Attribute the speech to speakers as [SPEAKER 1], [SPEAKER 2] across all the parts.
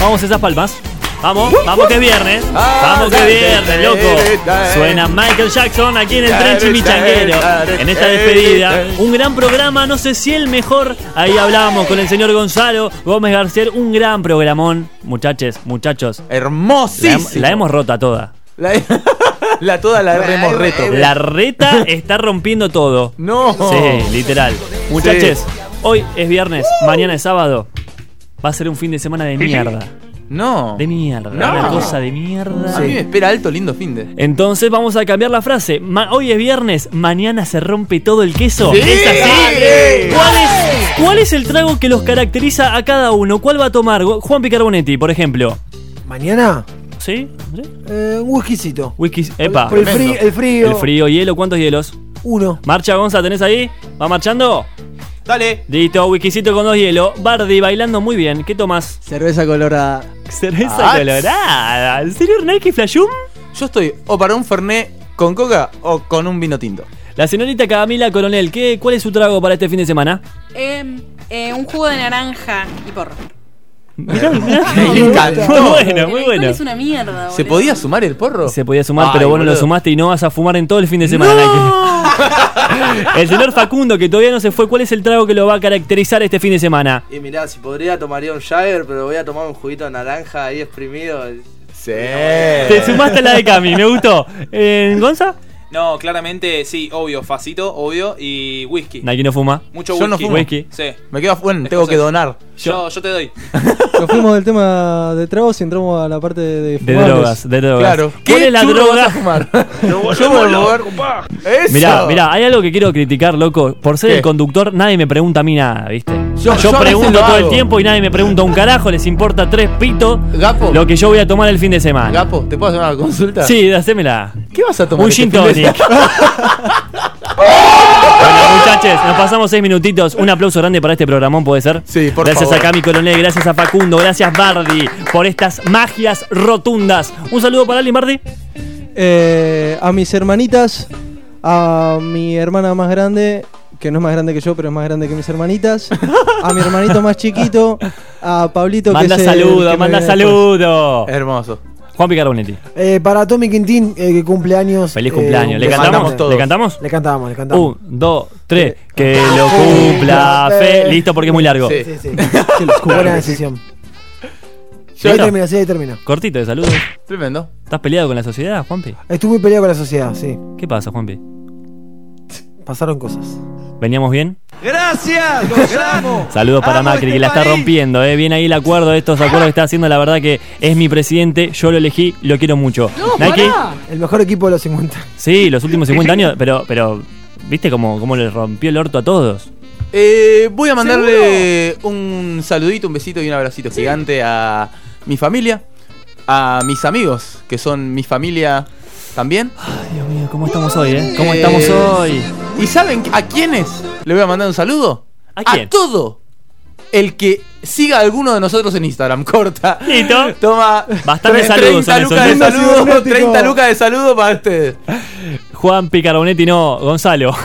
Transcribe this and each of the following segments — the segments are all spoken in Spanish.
[SPEAKER 1] Vamos esas palmas. Vamos, vamos que es viernes. Vamos que es viernes, loco. Suena Michael Jackson aquí en el tren chimichanguero. En esta despedida. Un gran programa, no sé si el mejor. Ahí hablábamos con el señor Gonzalo Gómez García. Un gran programón. Muchachos, muchachos. La,
[SPEAKER 2] Hermosísimo.
[SPEAKER 1] la hemos rota toda.
[SPEAKER 2] La, la toda la hemos reto.
[SPEAKER 1] La reta está rompiendo todo.
[SPEAKER 2] No.
[SPEAKER 1] Sí, literal. Muchachos, hoy es viernes, mañana es sábado. Va a ser un fin de semana de mierda.
[SPEAKER 2] No.
[SPEAKER 1] De mierda.
[SPEAKER 2] No.
[SPEAKER 1] Una cosa de mierda.
[SPEAKER 2] A mí me espera alto, lindo fin de.
[SPEAKER 1] Entonces vamos a cambiar la frase. Ma- hoy es viernes, mañana se rompe todo el queso.
[SPEAKER 2] Sí,
[SPEAKER 1] ¿Es así? ¿Cuál es, cuál es el trago que los caracteriza a cada uno? ¿Cuál va a tomar? Go- Juan Picarbonetti, por ejemplo.
[SPEAKER 3] Mañana,
[SPEAKER 1] ¿Sí? ¿Sí?
[SPEAKER 3] eh, un whiskycito.
[SPEAKER 1] Whisky. Epa.
[SPEAKER 3] Por el frío, el frío.
[SPEAKER 1] El frío, hielo, ¿cuántos hielos?
[SPEAKER 3] Uno.
[SPEAKER 1] Marcha Gonza, ¿tenés ahí? ¿Va marchando?
[SPEAKER 2] Dale.
[SPEAKER 1] Listo, whiskycito con dos hielos. Bardi bailando muy bien. ¿Qué tomas?
[SPEAKER 4] Cerveza colorada.
[SPEAKER 1] Cerveza
[SPEAKER 2] Ah,
[SPEAKER 1] colorada. ¿En serio, Nike Flashum?
[SPEAKER 2] Yo estoy o para un Fernet con coca o con un vino tinto.
[SPEAKER 1] La señorita Camila Coronel, ¿qué, ¿cuál es su trago para este fin de semana?
[SPEAKER 5] Eh, eh, un jugo de naranja y porro.
[SPEAKER 1] Mirá, mirá.
[SPEAKER 2] Me encantó.
[SPEAKER 1] Muy bueno, muy bueno.
[SPEAKER 5] Es una mierda,
[SPEAKER 2] ¿Se podía sumar el porro?
[SPEAKER 1] Se podía sumar,
[SPEAKER 2] Ay,
[SPEAKER 1] pero bueno, lo
[SPEAKER 2] boludo.
[SPEAKER 1] sumaste y no vas a fumar en todo el fin de semana. Nike. el señor Facundo, que todavía no se fue, ¿cuál es el trago que lo va a caracterizar este fin de semana?
[SPEAKER 4] Y mirá, si podría tomaría un Jagger, pero voy a tomar un juguito de naranja ahí exprimido.
[SPEAKER 2] Sí.
[SPEAKER 1] Te sumaste a la de Cami, me gustó. Eh, ¿Gonza?
[SPEAKER 6] No, claramente sí, obvio, facito, obvio, y whisky.
[SPEAKER 1] Nike no fuma.
[SPEAKER 6] Mucho
[SPEAKER 2] Yo no
[SPEAKER 6] whisky.
[SPEAKER 2] fumo.
[SPEAKER 1] Whisky.
[SPEAKER 6] Sí.
[SPEAKER 2] Me quedo bueno, tengo que donar.
[SPEAKER 6] Yo, yo te doy.
[SPEAKER 7] Nos fuimos del tema de tragos y entramos a la parte de,
[SPEAKER 1] De
[SPEAKER 7] fumables.
[SPEAKER 1] drogas, de drogas.
[SPEAKER 2] Claro.
[SPEAKER 1] ¿Cuál es la droga?
[SPEAKER 2] vas a fumar? Yo voy a fumar. Eso.
[SPEAKER 1] Mirá, mirá, hay algo que quiero criticar, loco. Por ser
[SPEAKER 2] ¿Qué?
[SPEAKER 1] el conductor, nadie me pregunta a mí nada, ¿viste?
[SPEAKER 2] Yo-
[SPEAKER 1] Yo,
[SPEAKER 2] yo
[SPEAKER 1] pregunto todo el tiempo y nadie me pregunta un carajo, les importa tres pitos
[SPEAKER 2] Gapo.
[SPEAKER 1] lo que yo voy a tomar el fin de semana.
[SPEAKER 2] Gapo, ¿te puedo hacer una consulta?
[SPEAKER 1] Sí, hacémela.
[SPEAKER 2] ¿Qué vas a tomar?
[SPEAKER 1] Un
[SPEAKER 2] este
[SPEAKER 1] gin
[SPEAKER 2] de
[SPEAKER 1] tonic. muchachos, nos pasamos seis minutitos. Un aplauso grande para este programón, ¿puede ser?
[SPEAKER 2] Sí, por
[SPEAKER 1] gracias
[SPEAKER 2] favor.
[SPEAKER 1] a Cami Coronel, gracias a Facundo, gracias Bardi por estas magias rotundas. Un saludo para Ali Bardi.
[SPEAKER 7] Eh, a mis hermanitas, a mi hermana más grande, que no es más grande que yo, pero es más grande que mis hermanitas, a mi hermanito más chiquito, a Pablito
[SPEAKER 1] Manda
[SPEAKER 7] que el
[SPEAKER 1] saludo,
[SPEAKER 7] que
[SPEAKER 1] manda
[SPEAKER 7] me-
[SPEAKER 1] saludo.
[SPEAKER 2] Hermoso.
[SPEAKER 1] Juan Picarbonetti.
[SPEAKER 3] Eh, para Tommy Quintín, eh, que cumple años.
[SPEAKER 1] Feliz
[SPEAKER 3] eh,
[SPEAKER 1] cumpleaños. ¿Le cantamos?
[SPEAKER 2] todos.
[SPEAKER 1] ¿Le cantamos?
[SPEAKER 3] Le cantamos, le cantamos.
[SPEAKER 1] Un, dos, tres. Que lo cumpla fe. Listo porque es muy largo.
[SPEAKER 2] Sí.
[SPEAKER 3] Sí, sí. Buena decisión. Ahí termina, sí, ahí termina.
[SPEAKER 1] Cortito de saludos.
[SPEAKER 2] Tremendo.
[SPEAKER 1] ¿Estás peleado con la sociedad, Juanpi?
[SPEAKER 3] Estuve muy peleado con la sociedad, sí.
[SPEAKER 1] ¿Qué pasa, Juanpi?
[SPEAKER 3] Pasaron cosas.
[SPEAKER 1] ¿Veníamos bien?
[SPEAKER 4] ¡Gracias!
[SPEAKER 1] Saludos para
[SPEAKER 4] Amo
[SPEAKER 1] Macri,
[SPEAKER 4] este
[SPEAKER 1] que la está
[SPEAKER 4] país.
[SPEAKER 1] rompiendo, ¿eh? Bien ahí el acuerdo, estos acuerdos que está haciendo, la verdad que es mi presidente, yo lo elegí, lo quiero mucho. Nike,
[SPEAKER 3] El mejor equipo de los 50.
[SPEAKER 1] sí, los últimos 50 años, pero, pero, ¿viste cómo, cómo le rompió el orto a todos?
[SPEAKER 2] Eh, voy a mandarle un saludito, un besito y un abracito gigante a mi familia, a mis amigos, que son mi familia también.
[SPEAKER 1] Ay, Dios mío, ¿cómo estamos hoy, eh? ¿Cómo
[SPEAKER 2] Eh,
[SPEAKER 1] estamos hoy?
[SPEAKER 2] ¿Y saben a quiénes le voy a mandar un saludo?
[SPEAKER 1] ¿A quién?
[SPEAKER 2] todo el que siga a alguno de nosotros en Instagram. Corta.
[SPEAKER 1] Listo.
[SPEAKER 2] Toma.
[SPEAKER 1] Bastantes
[SPEAKER 2] tre-
[SPEAKER 1] saludos
[SPEAKER 2] 30
[SPEAKER 1] son
[SPEAKER 2] lucas
[SPEAKER 1] esos,
[SPEAKER 2] de saludo.
[SPEAKER 3] Cibernético.
[SPEAKER 2] 30 lucas de saludo para ustedes.
[SPEAKER 1] Juan Picarbonetti, no, Gonzalo.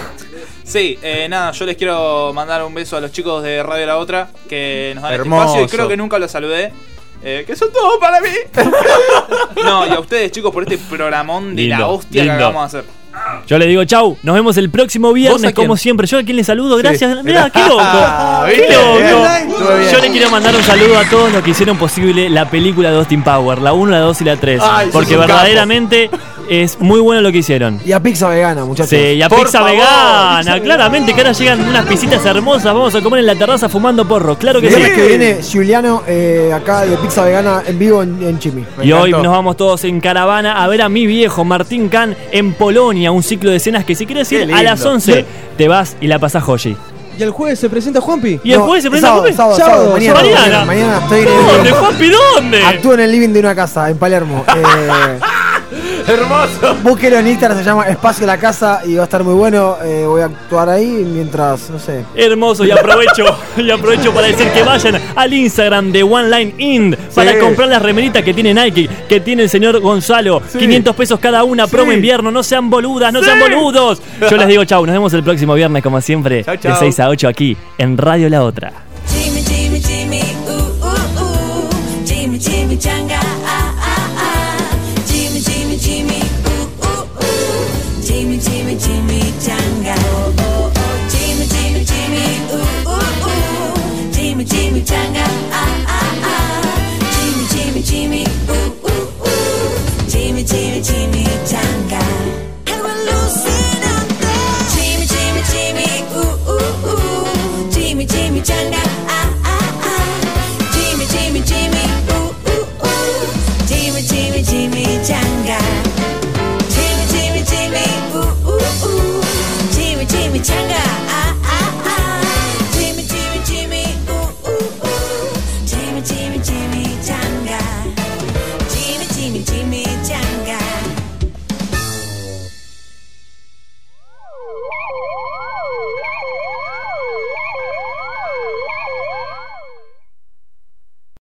[SPEAKER 6] Sí, eh, nada, yo les quiero mandar un beso a los chicos de Radio La Otra que nos dan
[SPEAKER 2] Hermoso.
[SPEAKER 6] este espacio y creo que nunca los saludé. Eh, que son todos para mí. no, y a ustedes chicos por este programón de la hostia
[SPEAKER 1] lindo.
[SPEAKER 6] que acabamos de hacer.
[SPEAKER 1] Yo le digo chau, nos vemos el próximo
[SPEAKER 2] ¿Vos
[SPEAKER 1] viernes, como siempre. Yo a quien le saludo, gracias.
[SPEAKER 2] Sí.
[SPEAKER 1] Mirá, qué loco.
[SPEAKER 2] Ah,
[SPEAKER 1] qué loco. Yo le quiero mandar un saludo a todos los que hicieron posible la película de Austin Power, la 1, la 2 y la 3.
[SPEAKER 2] Ay, sos
[SPEAKER 1] porque verdaderamente es muy bueno lo que hicieron.
[SPEAKER 3] Y a pizza vegana, muchachos.
[SPEAKER 1] Sí, y a
[SPEAKER 2] Por
[SPEAKER 1] pizza
[SPEAKER 2] favor,
[SPEAKER 1] vegana,
[SPEAKER 2] pizza
[SPEAKER 1] claramente que ahora llegan unas pisitas hermosas, vamos a comer en la terraza fumando porro, claro que
[SPEAKER 3] El
[SPEAKER 1] sí.
[SPEAKER 3] viernes que viene, Giuliano, eh, acá de pizza vegana en vivo en, en Chimi.
[SPEAKER 2] Me
[SPEAKER 1] Y hoy nos vamos todos en caravana a ver a mi viejo Martín Can en Polonia, un ciclo de escenas que si quieres ir a las 11 te vas y la pasás Joshi.
[SPEAKER 7] Y el jueves se presenta Juanpi.
[SPEAKER 1] Y el
[SPEAKER 3] No,
[SPEAKER 1] jueves se presenta
[SPEAKER 3] sábado,
[SPEAKER 1] Juanpi.
[SPEAKER 3] sábado,
[SPEAKER 7] Sábado,
[SPEAKER 3] sábado, mañana,
[SPEAKER 1] mañana.
[SPEAKER 3] mañana. estoy en el
[SPEAKER 1] ¿Dónde. Juanpi? ¿Dónde?
[SPEAKER 3] Actúo en el living de una casa en Palermo. Eh,
[SPEAKER 2] Hermoso.
[SPEAKER 3] búsquelo en Instagram, se llama Espacio La Casa y va a estar muy bueno. Eh, voy a actuar ahí mientras, no sé.
[SPEAKER 1] Hermoso y aprovecho y aprovecho para decir que vayan al Instagram de One Line Ind para comprar las remeritas que tiene Nike, que tiene el señor Gonzalo, 500 pesos cada una, promo invierno, no sean boludas, no sean boludos. Yo les digo chau, nos vemos el próximo viernes como siempre
[SPEAKER 2] Chau,
[SPEAKER 1] de
[SPEAKER 2] chau.
[SPEAKER 1] 6 a 8 aquí en Radio La Otra.
[SPEAKER 8] Jimmy, Jimmy, Jimmy, ooh, ooh, ooh. Jimmy, ah,